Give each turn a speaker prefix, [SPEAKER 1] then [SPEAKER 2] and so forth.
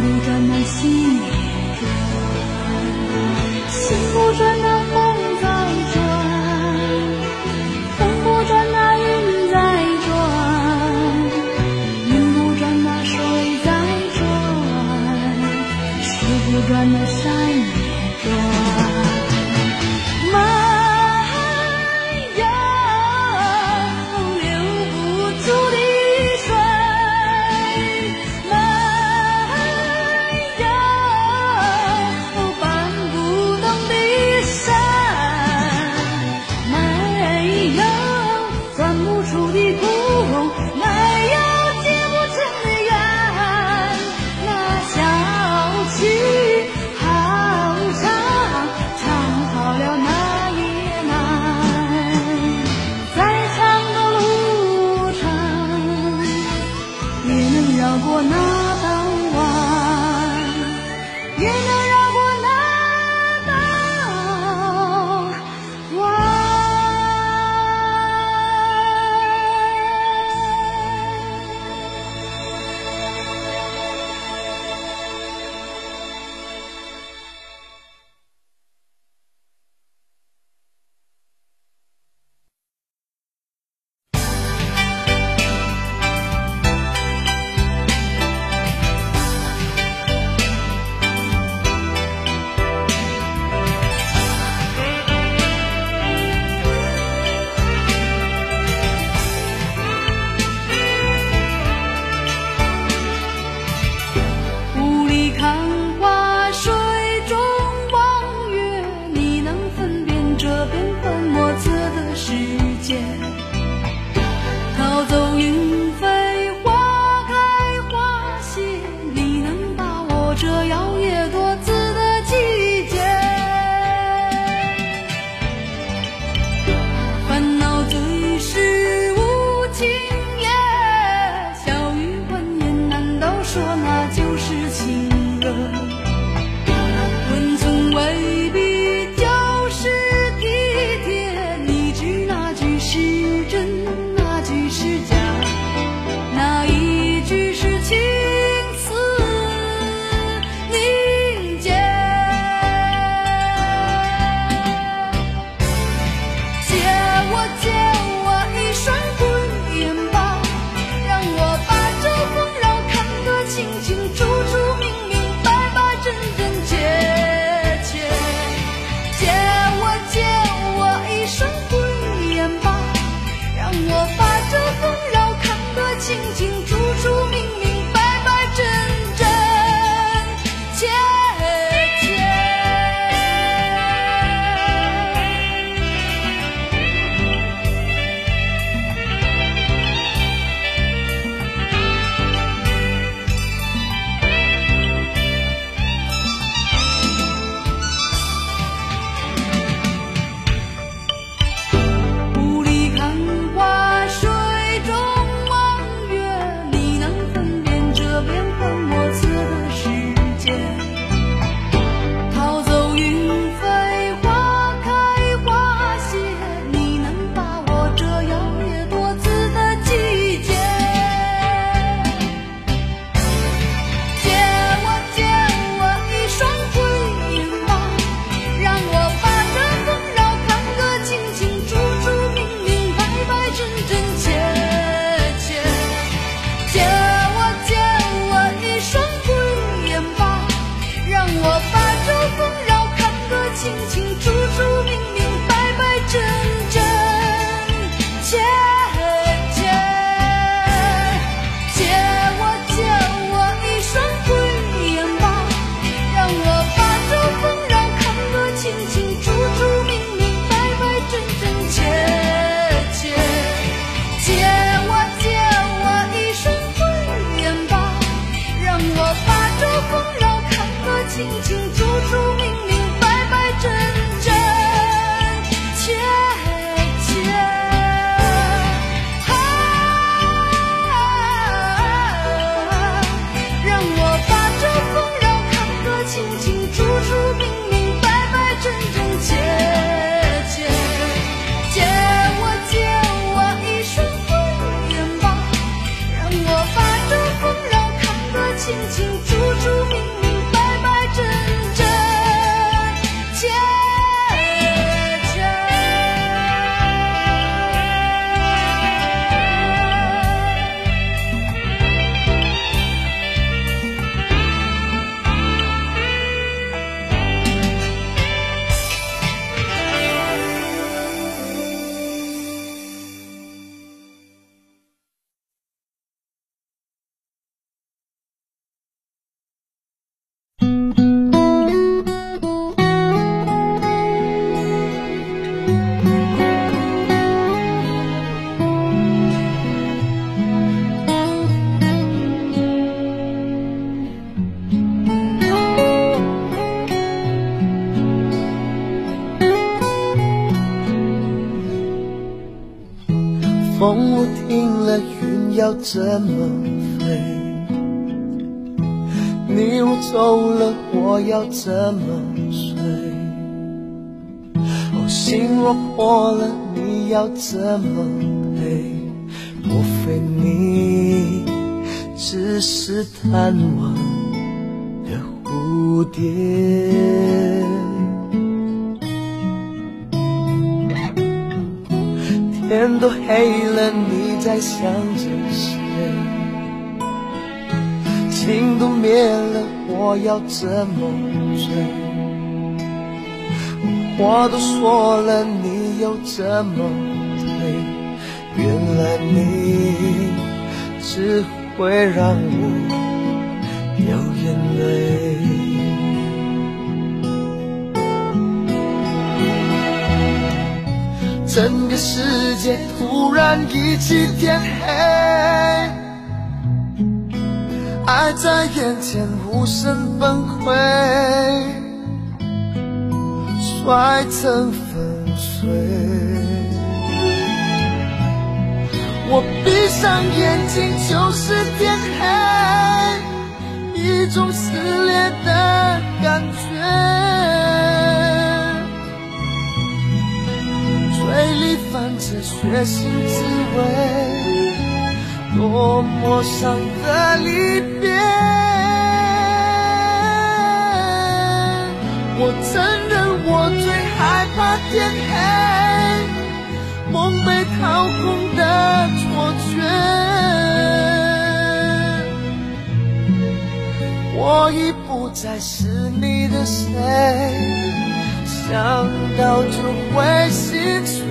[SPEAKER 1] 不转那心也转心不转那风在转风不转那云在转云不转那水在转水不转那山
[SPEAKER 2] 也这摇曳住。要怎么飞？你若走了，我要怎么睡？哦，心若破了，你要怎么赔？莫非你只是贪玩的蝴蝶？天都黑了，你在想着谁？情都灭了，我要怎么追？话都说了，你又怎么退？原来你只会让我掉眼泪。整个世界突然一起天黑，爱在眼前无声崩溃，摔成粉碎。我闭上眼睛就是天黑，一种撕裂的感觉。这血腥滋味，多么伤的离别。我承认我最害怕天黑，梦被掏空的错觉。我已不再是你的谁。想到就会心碎。